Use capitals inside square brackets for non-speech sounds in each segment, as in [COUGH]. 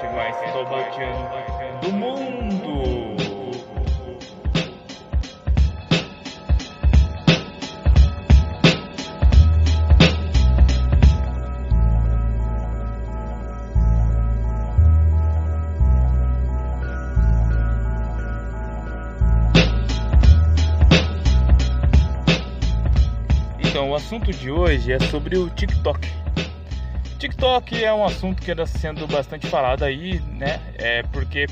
podcast mais taubatiano do mundo. Então, o assunto de hoje é sobre o TikTok. TikTok é um assunto que anda sendo bastante falado aí, né? É porque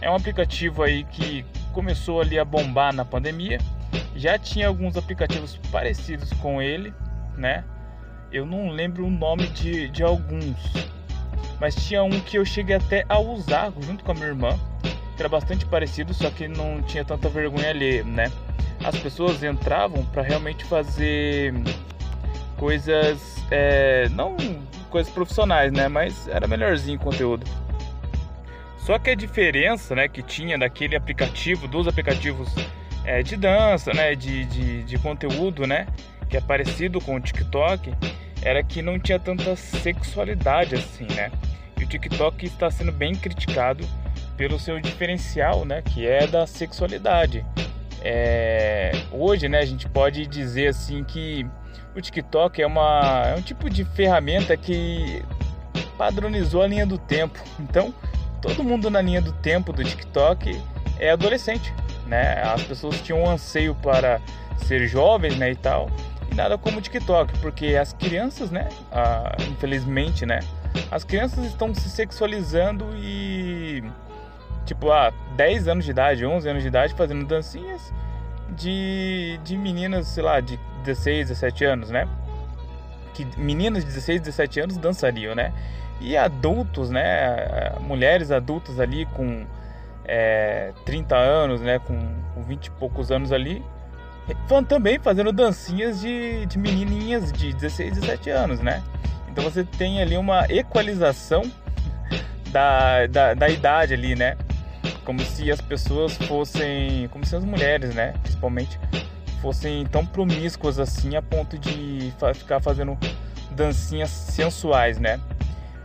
é um aplicativo aí que começou ali a bombar na pandemia. Já tinha alguns aplicativos parecidos com ele, né? Eu não lembro o nome de, de alguns, mas tinha um que eu cheguei até a usar junto com a minha irmã, que era bastante parecido, só que não tinha tanta vergonha ali, né? as pessoas entravam para realmente fazer coisas, é, não coisas profissionais, né? Mas era melhorzinho o conteúdo. Só que a diferença, né, que tinha daquele aplicativo, dos aplicativos é, de dança, né, de, de, de conteúdo, né, que é parecido com o TikTok, era que não tinha tanta sexualidade assim, né? E o TikTok está sendo bem criticado pelo seu diferencial, né, que é da sexualidade. É, hoje, né, a gente pode dizer assim que o TikTok é, uma, é um tipo de ferramenta que padronizou a linha do tempo. Então, todo mundo na linha do tempo do TikTok é adolescente, né? As pessoas tinham um anseio para ser jovens, né, e tal. E nada como o TikTok, porque as crianças, né, ah, infelizmente, né, as crianças estão se sexualizando e tipo, ah, 10 anos de idade, 11 anos de idade, fazendo dancinhas de, de meninas, sei lá, de 16, 17 anos, né? Que meninas de 16, 17 anos dançariam, né? E adultos, né? Mulheres adultas ali com é, 30 anos, né? Com, com 20 e poucos anos ali, também fazendo dancinhas de, de menininhas de 16, 17 anos, né? Então você tem ali uma equalização [LAUGHS] da, da, da idade ali, né? Como se as pessoas fossem, como se as mulheres, né, principalmente, fossem tão promíscuas assim a ponto de ficar fazendo dancinhas sensuais, né?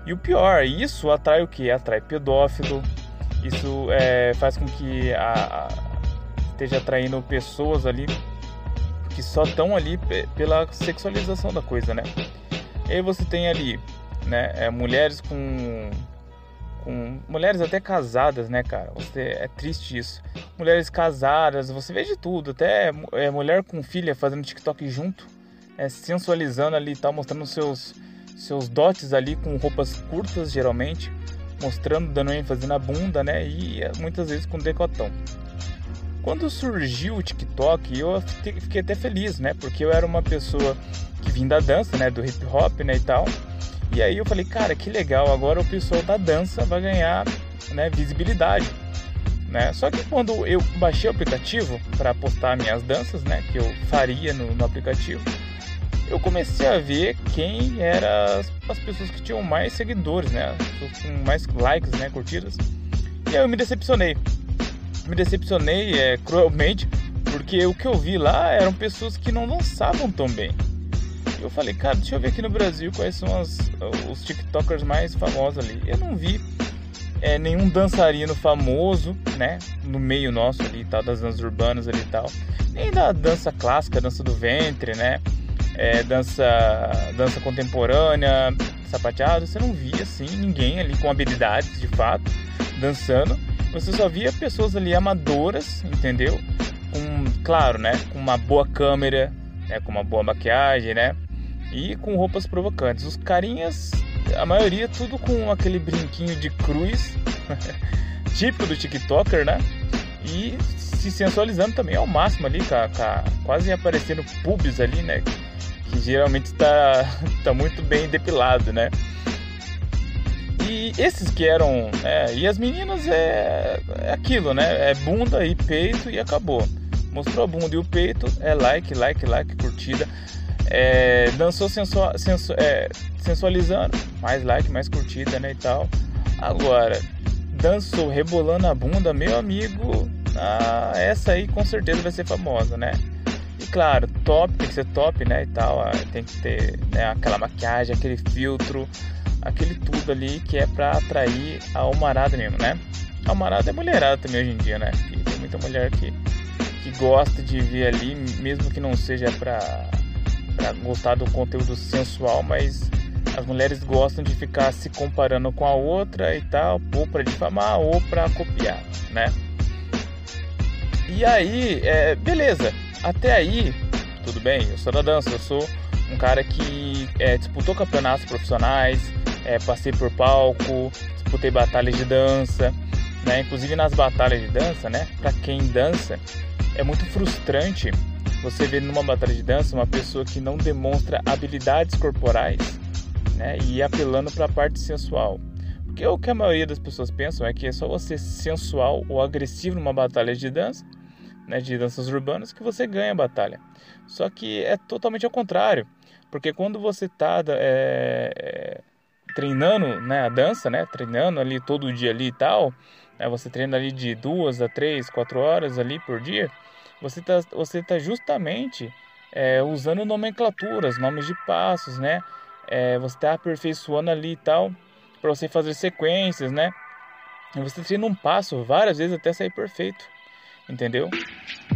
E o pior, isso atrai o que? Atrai pedófilo. Isso é, faz com que a, a, esteja atraindo pessoas ali que só estão ali pela sexualização da coisa, né? E aí você tem ali, né, é, mulheres com com mulheres até casadas, né, cara? Você, é triste isso. Mulheres casadas, você vê de tudo, até é, mulher com filha fazendo TikTok junto, é, sensualizando ali e tal, mostrando seus, seus dotes ali com roupas curtas, geralmente, mostrando, dando ênfase na bunda, né? E é, muitas vezes com decotão. Quando surgiu o TikTok, eu fiquei até feliz, né? Porque eu era uma pessoa que vinha da dança, né? Do hip hop, né? E tal. E aí eu falei, cara, que legal, agora o pessoal da dança vai ganhar né, visibilidade. Né? Só que quando eu baixei o aplicativo para postar minhas danças, né, que eu faria no, no aplicativo, eu comecei a ver quem eram as, as, pessoas que tinham mais seguidores, né, com mais likes, né, curtidas. E aí eu me decepcionei. Me decepcionei é, cruelmente, porque o que eu vi lá eram pessoas que não dançavam tão bem eu falei, cara, deixa eu ver aqui no Brasil quais são as, os TikTokers mais famosos ali. Eu não vi é, nenhum dançarino famoso, né? No meio nosso ali tal, das danças urbanas ali e tal. Nem da dança clássica, dança do ventre, né? É, dança, dança contemporânea, sapateado. Você não via assim ninguém ali com habilidades de fato dançando. Você só via pessoas ali amadoras, entendeu? Com, claro, né? Com uma boa câmera, né? com uma boa maquiagem, né? E com roupas provocantes. Os carinhas, a maioria, tudo com aquele brinquinho de cruz, [LAUGHS] típico do TikToker, né? E se sensualizando também ao máximo ali, ca, quase aparecendo pubs ali, né? Que geralmente está [LAUGHS] tá muito bem depilado, né? E esses que eram. É, e as meninas é, é aquilo, né? É bunda e peito e acabou. Mostrou a bunda e o peito, é like, like, like, curtida. É, dançou sensu, é, sensualizando, mais like, mais curtida, né, e tal. Agora, dançou rebolando a bunda, meu amigo, ah, essa aí com certeza vai ser famosa, né? E claro, top, tem que ser top, né? E tal. Tem que ter né, aquela maquiagem, aquele filtro, aquele tudo ali que é pra atrair a almarada mesmo, né? A almarada é mulherada também hoje em dia, né? Tem muita mulher que, que gosta de ver ali, mesmo que não seja pra, pra gostar do conteúdo sensual, mas as mulheres gostam de ficar se comparando com a outra e tal, ou para difamar ou para copiar, né? E aí, é, beleza, até aí, tudo bem, eu sou da dança, eu sou um cara que é, disputou campeonatos profissionais, é, passei por palco, disputei batalhas de dança, né? Inclusive nas batalhas de dança, né? Para quem dança, é muito frustrante você ver numa batalha de dança uma pessoa que não demonstra habilidades corporais né? E apelando para a parte sensual. Porque o que a maioria das pessoas pensam é que é só você sensual ou agressivo numa batalha de dança, né, de danças urbanas, que você ganha a batalha. Só que é totalmente ao contrário. Porque quando você está é, é, treinando né, a dança, né, treinando ali todo dia ali e tal, né, você treina ali de duas a três, quatro horas ali por dia, você está você tá justamente é, usando nomenclaturas, nomes de passos, né? é, você está aperfeiçoando ali e tal, para você fazer sequências, né? E você treina um passo várias vezes até sair perfeito, entendeu?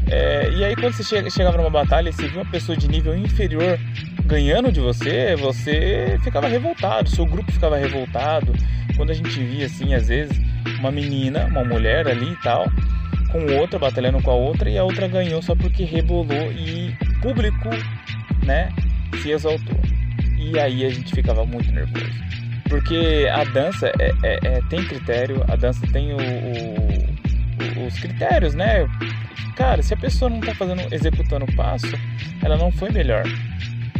É, e aí quando você chega, chegava numa batalha e você viu uma pessoa de nível inferior ganhando de você, você ficava revoltado, seu grupo ficava revoltado. Quando a gente via assim, às vezes, uma menina, uma mulher ali e tal, com outra batalhando com a outra e a outra ganhou só porque rebolou e público, né, se exaltou. E aí a gente ficava muito nervoso. Porque a dança é, é, é tem critério, a dança tem o, o, os critérios, né? Cara, se a pessoa não tá fazendo, executando o passo, ela não foi melhor.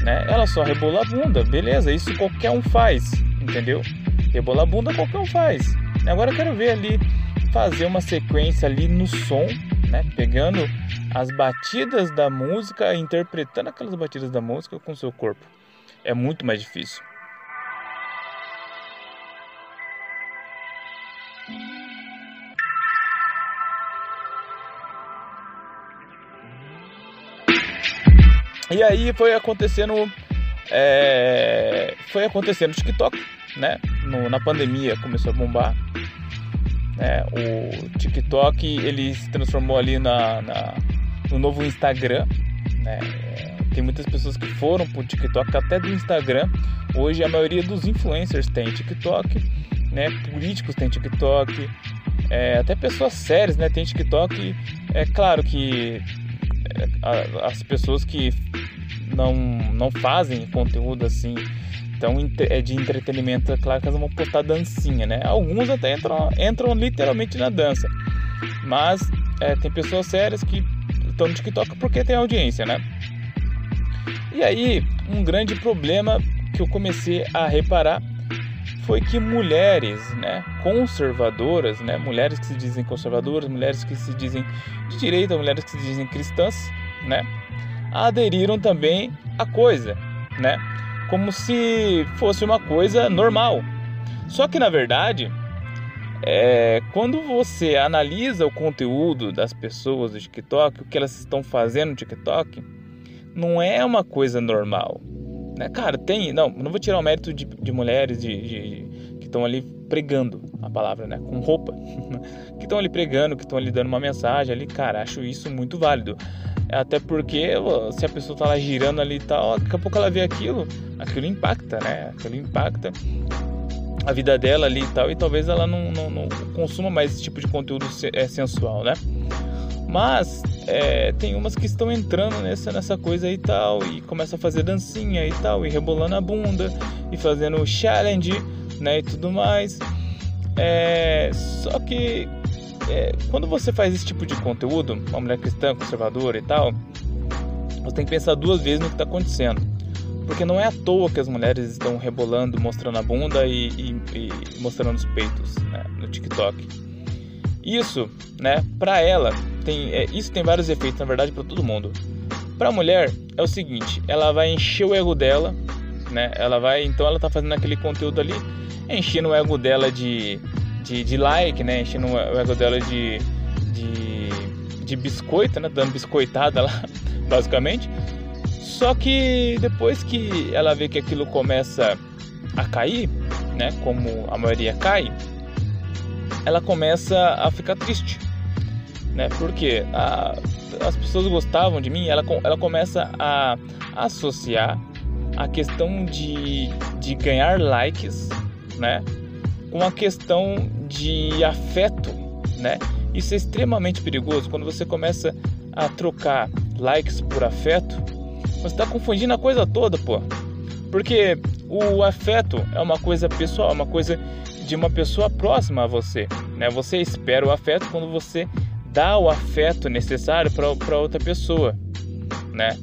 Né? Ela só rebola a bunda, beleza, isso qualquer um faz, entendeu? Rebolar a bunda qualquer um faz. Agora eu quero ver ali fazer uma sequência ali no som, né? Pegando as batidas da música, interpretando aquelas batidas da música com o seu corpo é muito mais difícil. E aí foi acontecendo, é, foi acontecendo no TikTok, né? No, na pandemia começou a bombar. Né? O TikTok ele se transformou ali na, na no novo Instagram, né? Tem muitas pessoas que foram pro TikTok, até do Instagram. Hoje a maioria dos influencers tem TikTok, né? Políticos têm TikTok, é, até pessoas sérias, né? Tem TikTok. É claro que é, as pessoas que não, não fazem conteúdo assim então é de entretenimento, é claro que elas vão postar dancinha, né? Alguns até entram, entram literalmente na dança, mas é, tem pessoas sérias que estão no TikTok porque tem audiência, né? E aí, um grande problema que eu comecei a reparar foi que mulheres, né, conservadoras, né, mulheres que se dizem conservadoras, mulheres que se dizem de direita, mulheres que se dizem cristãs, né, aderiram também à coisa, né, como se fosse uma coisa normal. Só que na verdade, é, quando você analisa o conteúdo das pessoas do TikTok, o que elas estão fazendo no TikTok, não é uma coisa normal. Né? Cara, tem. Não, não vou tirar o mérito de, de mulheres de, de que estão ali pregando a palavra, né? Com roupa. [LAUGHS] que estão ali pregando, que estão ali dando uma mensagem ali. Cara, acho isso muito válido. Até porque se a pessoa tá lá girando ali e tal, daqui a pouco ela vê aquilo, aquilo impacta, né? Aquilo impacta a vida dela ali e tal, e talvez ela não, não, não consuma mais esse tipo de conteúdo é, sensual, né? Mas é, tem umas que estão entrando nessa, nessa coisa e tal, e começa a fazer dancinha e tal, e rebolando a bunda, e fazendo challenge, né, e tudo mais. É, só que é, quando você faz esse tipo de conteúdo, uma mulher cristã, conservadora e tal, você tem que pensar duas vezes no que está acontecendo. Porque não é à toa que as mulheres estão rebolando, mostrando a bunda e, e, e mostrando os peitos né, no TikTok. Isso, né, para ela, tem, é, isso tem vários efeitos, na verdade, para todo mundo. Para a mulher é o seguinte, ela vai encher o ego dela, né? Ela vai, então ela tá fazendo aquele conteúdo ali, enchendo o ego dela de, de, de like, né? Enchendo o ego dela de, de, de biscoito, né? Dando biscoitada lá, [LAUGHS] basicamente. Só que depois que ela vê que aquilo começa a cair, né? Como a maioria cai, ela começa a ficar triste, né? Porque a, as pessoas gostavam de mim, ela, ela começa a associar a questão de, de ganhar likes, né? Com a questão de afeto, né? Isso é extremamente perigoso quando você começa a trocar likes por afeto. Você está confundindo a coisa toda, pô. Porque o afeto é uma coisa pessoal, é uma coisa de uma pessoa próxima a você, né? Você espera o afeto quando você dá o afeto necessário para outra pessoa, né?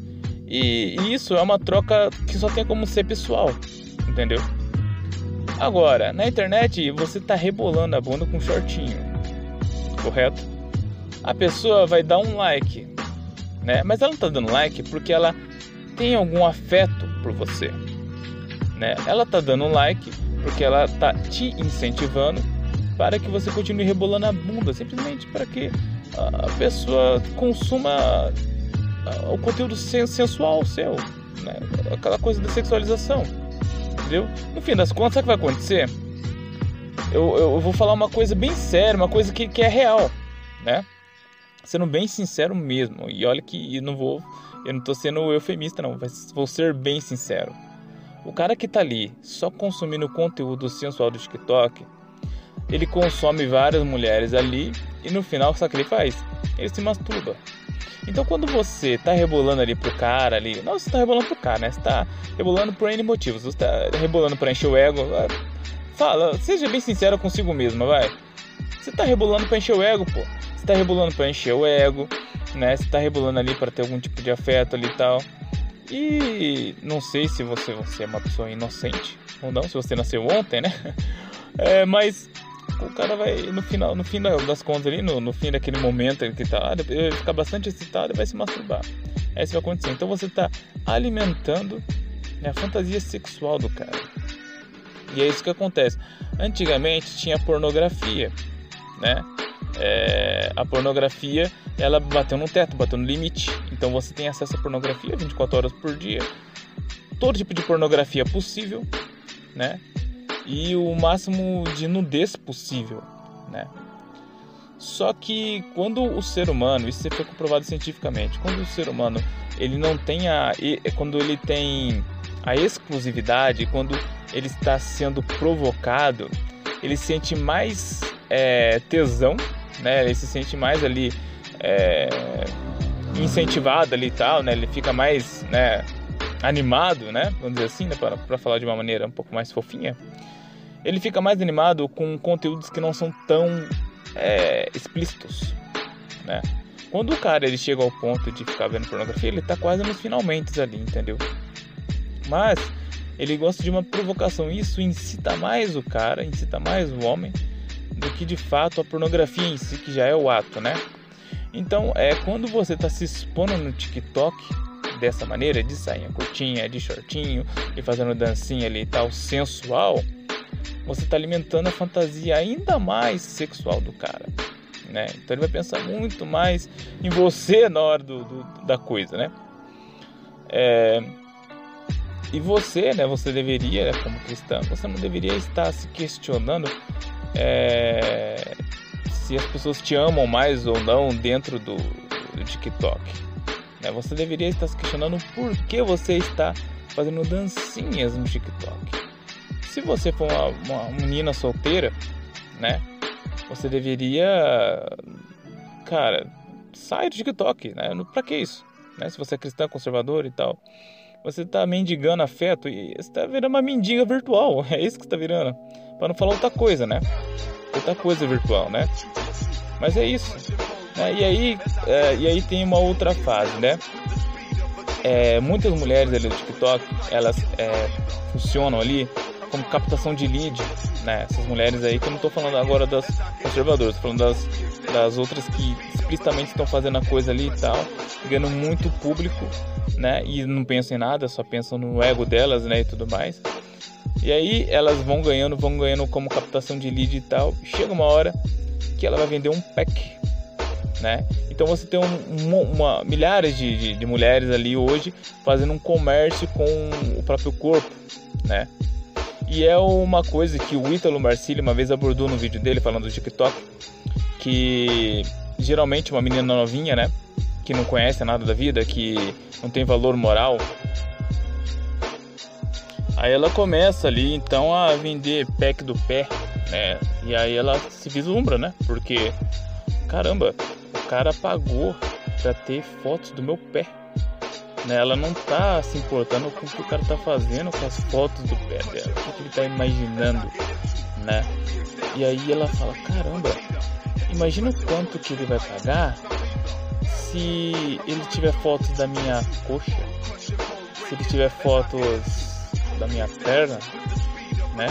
E, e isso é uma troca que só tem como ser pessoal, entendeu? Agora, na internet você tá rebolando a bunda com um shortinho, correto? A pessoa vai dar um like, né? Mas ela não tá dando like porque ela tem algum afeto por você, né? Ela tá dando um like porque ela tá te incentivando para que você continue rebolando a bunda, simplesmente para que a pessoa consuma o conteúdo sensual seu, né? aquela coisa da sexualização, entendeu? No fim das contas, sabe o que vai acontecer? Eu, eu vou falar uma coisa bem séria, uma coisa que, que é real, né? Sendo bem sincero mesmo, e olha que eu não vou, eu não tô sendo eufemista não, vou ser bem sincero. O cara que tá ali só consumindo conteúdo sensual do TikTok, ele consome várias mulheres ali e no final, sabe o que ele faz? Ele se masturba. Então quando você tá rebolando ali pro cara ali, não você tá rebolando pro cara, né? Você tá rebolando por N motivos. Você tá rebolando pra encher o ego. Fala, seja bem sincero consigo mesmo, vai. Você tá rebolando pra encher o ego, pô. Você tá rebolando pra encher o ego, né? Você tá rebolando ali para ter algum tipo de afeto ali e tal. E não sei se você, você é uma pessoa inocente ou não, se você nasceu ontem, né? [LAUGHS] É, mas o cara vai, no final, no fim das contas ali, no, no fim daquele momento que tá lá, ele vai ficar bastante excitado e vai se masturbar. É isso que vai acontecer. Então você tá alimentando né, a fantasia sexual do cara. E é isso que acontece. Antigamente tinha pornografia, né? É, a pornografia ela bateu no teto, bateu no limite. Então você tem acesso à pornografia 24 horas por dia. Todo tipo de pornografia possível, né? E o máximo de nudez possível, né? Só que quando o ser humano, isso foi comprovado cientificamente, quando o ser humano ele não tem a, quando ele tem a exclusividade, quando ele está sendo provocado, ele sente mais é, tesão, né? Ele se sente mais ali é, incentivado ali e tal, né? Ele fica mais, né? Animado, né? Vamos dizer assim, né? Para falar de uma maneira um pouco mais fofinha ele fica mais animado com conteúdos que não são tão é, explícitos, né? Quando o cara ele chega ao ponto de ficar vendo pornografia, ele tá quase nos finalmente ali, entendeu? Mas ele gosta de uma provocação, isso incita mais o cara, incita mais o homem do que de fato a pornografia em si, que já é o ato, né? Então, é quando você está se expondo no TikTok dessa maneira, de sainha curtinha, de shortinho e fazendo dancinha ali e tal, sensual, você está alimentando a fantasia ainda mais sexual do cara. Né? Então ele vai pensar muito mais em você na hora do, do da coisa, né? É... E você, né? Você deveria, como cristão, você não deveria estar se questionando é... se as pessoas te amam mais ou não dentro do, do TikTok. Né? Você deveria estar se questionando por que você está fazendo dancinhas no TikTok se você for uma, uma menina solteira, né? Você deveria, cara, sair do TikTok, né? Pra que isso? Né? Se você é cristã, conservador e tal, você tá mendigando afeto e você tá virando uma mendiga virtual. [LAUGHS] É isso que você tá virando. Para não falar outra coisa, né? Outra coisa virtual, né? Mas é isso. Né? E, aí, é, e aí tem uma outra fase, né? É, muitas mulheres ali do TikTok, elas é, funcionam ali como captação de lead, né? Essas mulheres aí, que eu não estou falando agora das conservadoras, estou falando das, das outras que explicitamente estão fazendo a coisa ali e tal, ganhando muito público, né? E não pensam em nada, só pensam no ego delas, né? E tudo mais. E aí elas vão ganhando, vão ganhando como captação de lead e tal. Chega uma hora que ela vai vender um pack, né? Então você tem um, uma, milhares de, de, de, mulheres ali hoje fazendo um comércio com o próprio corpo, né? E é uma coisa que o Ítalo Marcilli uma vez abordou no vídeo dele falando do TikTok, que geralmente uma menina novinha, né? Que não conhece nada da vida, que não tem valor moral, Aí ela começa ali então a vender pack do pé, né? E aí ela se vislumbra, né? Porque caramba, o cara pagou para ter fotos do meu pé. Né? Ela não tá se importando com o que o cara tá fazendo com as fotos do pé dela, o que ele tá imaginando, né? E aí ela fala, caramba, imagina o quanto que ele vai pagar se ele tiver fotos da minha coxa, se ele tiver fotos da minha perna, né?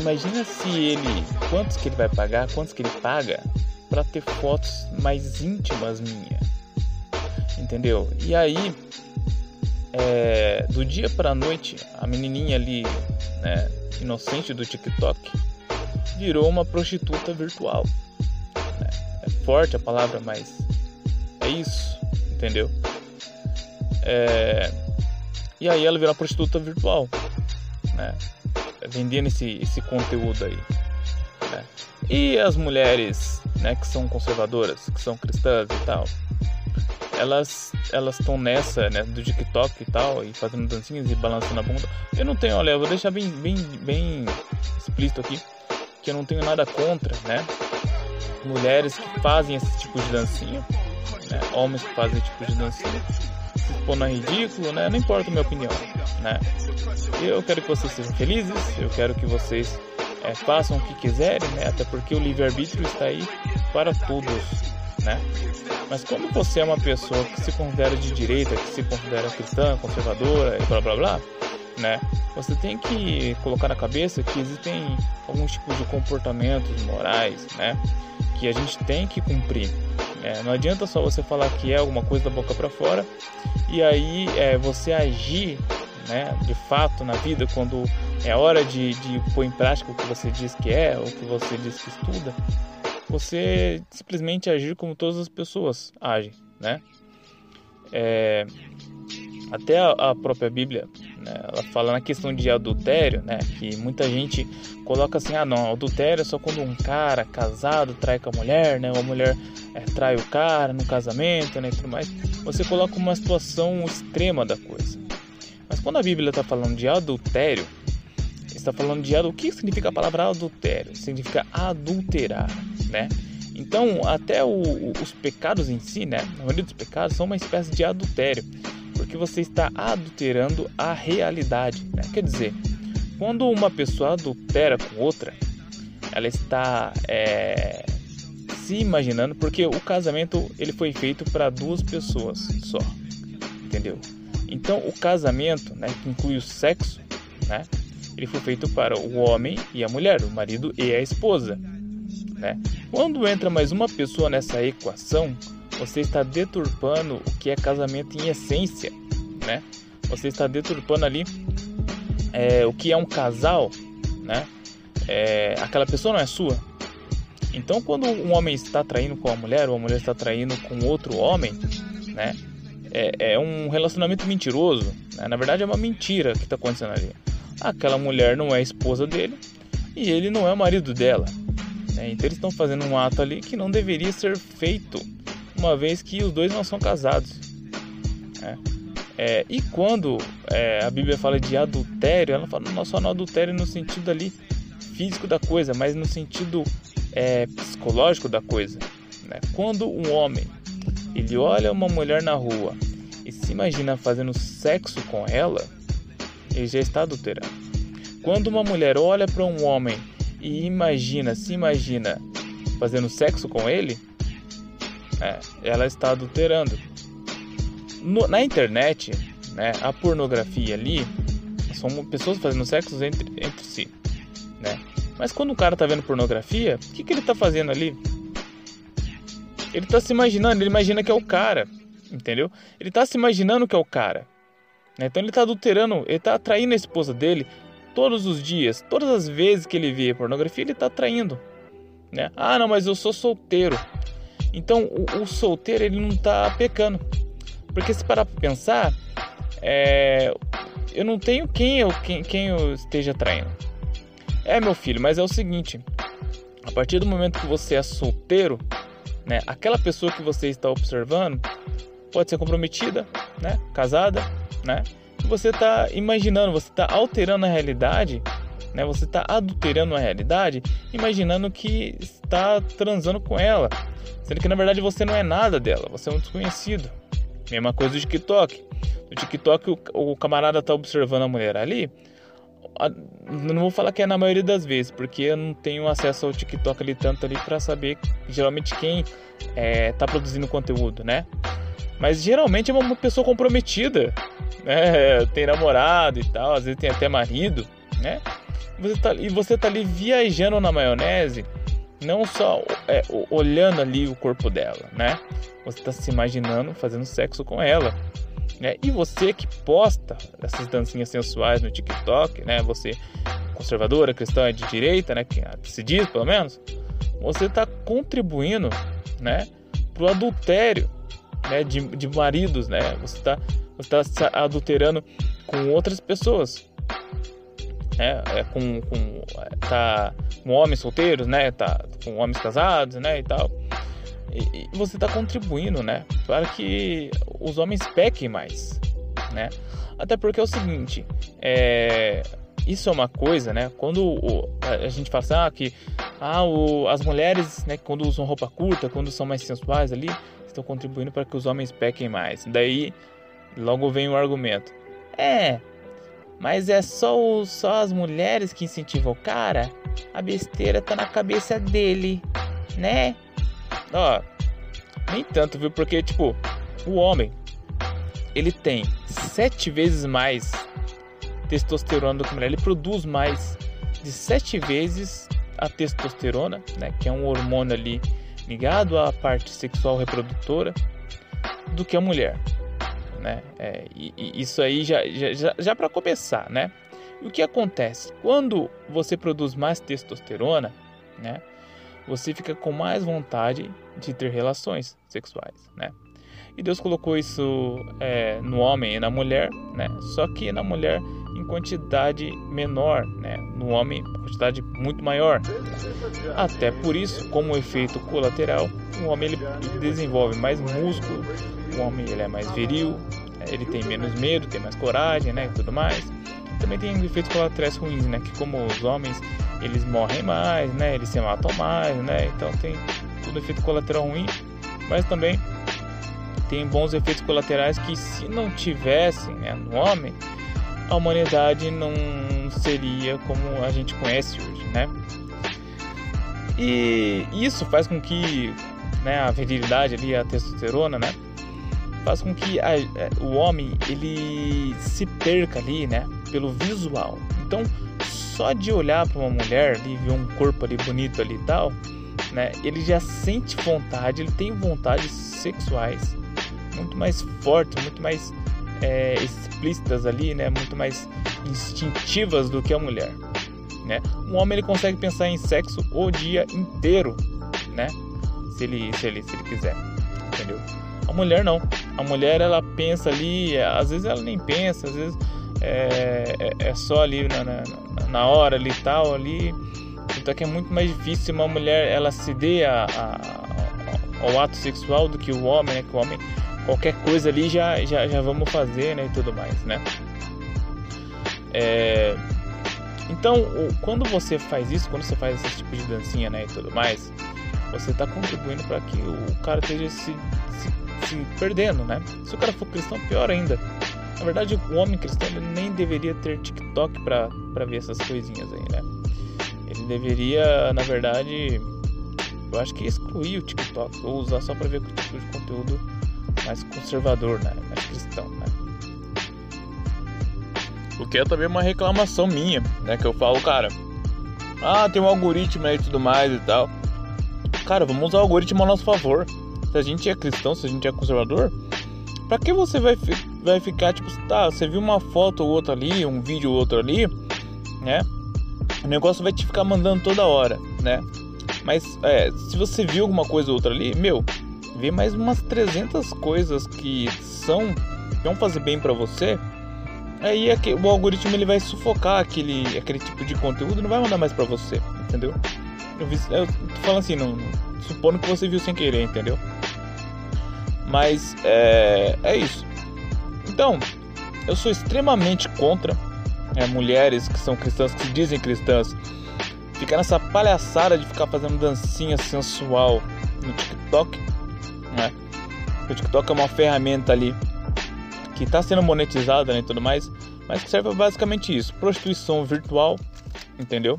Imagina se ele, quantos que ele vai pagar, quantos que ele paga para ter fotos mais íntimas minha, entendeu? E aí, é, do dia para noite, a menininha ali, né, inocente do TikTok, virou uma prostituta virtual. Né? É forte a palavra, mas é isso, entendeu? É, e aí ela virou uma prostituta virtual, né? Vendendo esse, esse conteúdo aí. Né? E as mulheres, né, que são conservadoras, que são cristãs e tal, elas elas estão nessa, né, do TikTok e tal, e fazendo dancinhas e balançando a bunda. Eu não tenho, olha, eu vou deixar bem, bem, bem explícito aqui, que eu não tenho nada contra, né, mulheres que fazem esse tipo de dancinha, né, homens que fazem esse tipo de dancinha, se expondo a ridículo, né? Não importa a minha opinião, né? Eu quero que vocês sejam felizes, eu quero que vocês é, façam o que quiserem, né? Até porque o livre-arbítrio está aí para todos, né? Mas quando você é uma pessoa que se considera de direita, que se considera cristã, conservadora e blá blá blá, né? Você tem que colocar na cabeça que existem alguns tipos de comportamentos morais, né? Que a gente tem que cumprir, é, não adianta só você falar que é alguma coisa da boca para fora e aí é, você agir né, de fato na vida quando é hora de, de pôr em prática o que você diz que é o que você diz que estuda, você simplesmente agir como todas as pessoas agem, né? É, até a, a própria Bíblia né? Ela fala na questão de adultério, né? Que muita gente coloca assim, ah não, adultério é só quando um cara casado trai com a mulher, né? Ou a mulher é, trai o cara no casamento, né? E tudo mais. Você coloca uma situação extrema da coisa. Mas quando a Bíblia está falando de adultério, está falando de o que significa a palavra adultério? Significa adulterar, né? Então, até o, os pecados em si, né? A maioria dos pecados são uma espécie de adultério porque você está adulterando a realidade. Né? Quer dizer, quando uma pessoa adultera com outra, ela está é, se imaginando, porque o casamento ele foi feito para duas pessoas só, entendeu? Então o casamento, né, que inclui o sexo, né, ele foi feito para o homem e a mulher, o marido e a esposa. Né? Quando entra mais uma pessoa nessa equação, você está deturpando o que é casamento em essência, né? Você está deturpando ali é, o que é um casal, né? É, aquela pessoa não é sua. Então, quando um homem está traindo com a mulher, ou a mulher está traindo com outro homem, né? É, é um relacionamento mentiroso. Né? Na verdade, é uma mentira que está acontecendo ali. Aquela mulher não é esposa dele e ele não é marido dela. Né? Então, eles estão fazendo um ato ali que não deveria ser feito uma vez que os dois não são casados. É. É, e quando é, a Bíblia fala de adultério, ela fala não só no adultério no sentido ali físico da coisa, mas no sentido é, psicológico da coisa. Né? Quando um homem ele olha uma mulher na rua e se imagina fazendo sexo com ela, ele já está adulterando. Quando uma mulher olha para um homem e imagina, se imagina fazendo sexo com ele, é, ela está adulterando. No, na internet, né, a pornografia ali são pessoas fazendo sexo entre, entre si, né? Mas quando o cara tá vendo pornografia, o que, que ele tá fazendo ali? Ele tá se imaginando, ele imagina que é o cara, entendeu? Ele tá se imaginando que é o cara. Né? Então ele tá adulterando, ele tá atraindo a esposa dele todos os dias, todas as vezes que ele vê pornografia, ele tá traindo. Né? Ah, não, mas eu sou solteiro. Então o, o solteiro ele não tá pecando. Porque se parar pra pensar, é, eu não tenho quem eu, quem, quem eu esteja traindo. É meu filho, mas é o seguinte: a partir do momento que você é solteiro, né, aquela pessoa que você está observando pode ser comprometida, né, casada, né, você está imaginando, você está alterando a realidade, né, você está adulterando a realidade, imaginando que está transando com ela, sendo que na verdade você não é nada dela, você é um desconhecido. Mesma coisa do TikTok. No TikTok o, o camarada está observando a mulher ali, não vou falar que é na maioria das vezes, porque eu não tenho acesso ao TikTok ali tanto ali para saber geralmente quem é, tá produzindo conteúdo, né? Mas geralmente é uma pessoa comprometida, né? Tem namorado e tal, às vezes tem até marido, né? Você tá, e você tá ali viajando na maionese, não só é, olhando ali o corpo dela, né? Você tá se imaginando fazendo sexo com ela. Né? E você que posta essas dancinhas sensuais no TikTok, né? Você conservadora, cristã de direita, né? Que se diz pelo menos, você está contribuindo, né? Pro adultério, né? De, de maridos, né? Você está você tá adulterando com outras pessoas, né? É, com, com tá com homens solteiros, né? Tá com homens casados, né? E tal e, você está contribuindo, né, para que os homens pequem mais, né? Até porque é o seguinte, é, isso é uma coisa, né? Quando o, a gente fala assim, ah, que ah, o, as mulheres, né, quando usam roupa curta, quando são mais sensuais ali, estão contribuindo para que os homens pequem mais. Daí, logo vem o argumento. É, mas é só, o, só as mulheres que incentivam o cara? A besteira tá na cabeça dele, né? Ó, nem tanto, viu? Porque, tipo, o homem, ele tem sete vezes mais testosterona do que a mulher. Ele produz mais de sete vezes a testosterona, né? Que é um hormônio ali ligado à parte sexual reprodutora, do que a mulher, né? É, e, e isso aí já, já, já, para começar, né? O que acontece? Quando você produz mais testosterona, né? você fica com mais vontade de ter relações sexuais, né? E Deus colocou isso é, no homem e na mulher, né? Só que na mulher quantidade menor, né? No homem em quantidade muito maior. Até por isso, como efeito colateral, o homem ele, ele desenvolve mais músculo, o homem ele é mais viril, né? ele tem menos medo, tem mais coragem, né? E tudo mais. Também tem efeitos colaterais ruins, né? Que como os homens eles morrem mais, né? Eles se matam mais, né? Então tem tudo efeito colateral ruim, mas também tem bons efeitos colaterais que se não tivessem né, no homem, a humanidade não seria como a gente conhece hoje, né? E isso faz com que né, a virilidade ali, a testosterona, né? Faz com que a, é, o homem ele se perca ali, né? Pelo visual. Então, só de olhar para uma mulher e ver um corpo ali bonito ali e tal, né? Ele já sente vontade, ele tem vontades sexuais muito mais fortes, muito mais é, explícitas ali, né? Muito mais instintivas do que a mulher, né? Um homem ele consegue pensar em sexo o dia inteiro, né? Se ele, se ele, se ele quiser, entendeu? A mulher não. A mulher ela pensa ali, às vezes ela nem pensa, às vezes é, é, é só ali na, na, na hora ali tal ali então é que é muito mais difícil uma mulher ela se dê a, a, ao ato sexual do que o homem né que o homem qualquer coisa ali já já, já vamos fazer né e tudo mais né? É, então quando você faz isso quando você faz esse tipo de dancinha né e tudo mais você está contribuindo para que o cara esteja se, se, se perdendo né? Se o cara for cristão pior ainda. Na verdade, o homem cristão nem deveria ter TikTok para ver essas coisinhas aí, né? Ele deveria, na verdade, eu acho que excluir o TikTok ou usar só para ver o tipo de conteúdo mais conservador, né? Mais cristão, né? O que é também uma reclamação minha, né? Que eu falo, cara, ah, tem um algoritmo aí e tudo mais e tal. Cara, vamos usar o algoritmo a nosso favor. Se a gente é cristão, se a gente é conservador, Pra que você vai, vai ficar, tipo, tá, você viu uma foto ou outra ali, um vídeo ou outro ali, né? O negócio vai te ficar mandando toda hora, né? Mas é, se você viu alguma coisa ou outra ali, meu, vê mais umas 300 coisas que são vão fazer bem para você, aí é o algoritmo ele vai sufocar aquele, aquele tipo de conteúdo não vai mandar mais para você, entendeu? Eu, vi, eu tô falando assim, não, supondo que você viu sem querer, entendeu? Mas é, é isso. Então, eu sou extremamente contra é, mulheres que são cristãs, que se dizem cristãs, ficar nessa palhaçada de ficar fazendo dancinha sensual no TikTok, né? O TikTok é uma ferramenta ali que está sendo monetizada né, e tudo mais, mas que serve basicamente isso: prostituição virtual, entendeu?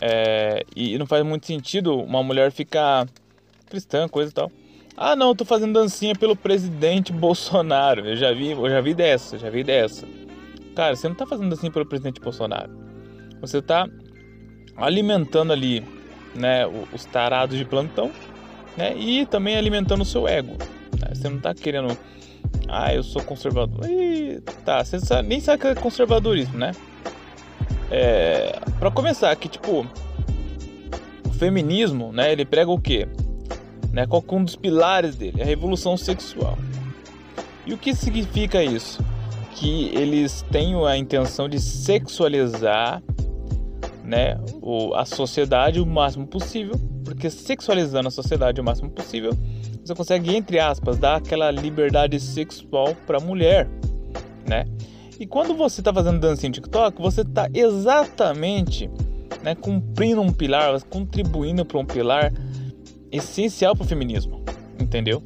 É, e não faz muito sentido uma mulher ficar cristã, coisa e tal. Ah, não, tô fazendo dancinha pelo presidente [LAUGHS] Bolsonaro. Eu já vi, eu já vi dessa, já vi dessa. Cara, você não tá fazendo dancinha pelo presidente Bolsonaro. Você tá alimentando ali, né, os tarados de plantão, né, e também alimentando o seu ego. Né? Você não tá querendo, ah, eu sou conservador. E, tá, você nem sabe que é conservadorismo, né? É, para começar, que tipo, o feminismo, né, ele prega o quê? Né, qual é um dos pilares dele? A revolução sexual. E o que significa isso? Que eles têm a intenção de sexualizar né, o, a sociedade o máximo possível, porque sexualizando a sociedade o máximo possível, você consegue, entre aspas, dar aquela liberdade sexual para a mulher, né? E quando você está fazendo dança em TikTok, você está exatamente né, cumprindo um pilar, contribuindo para um pilar essencial para o feminismo, entendeu?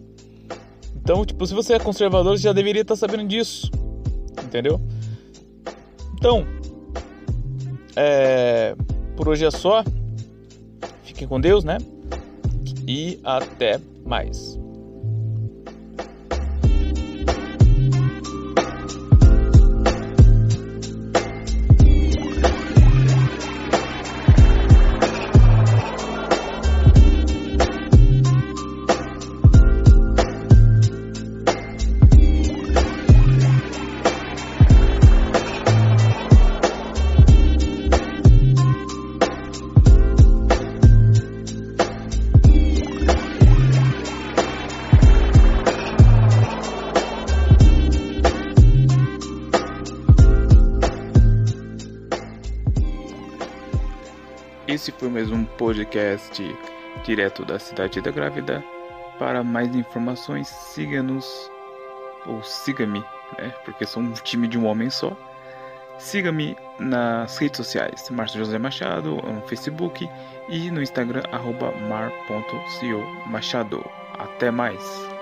Então, tipo, se você é conservador, você já deveria estar tá sabendo disso, entendeu? Então, é, por hoje é só. Fiquem com Deus, né? E até mais. Esse foi mais um podcast direto da Cidade da Grávida. Para mais informações, siga-nos ou siga-me, né? Porque sou um time de um homem só. Siga-me nas redes sociais, Márcio José Machado, no Facebook e no Instagram, mar.co Machado. Até mais!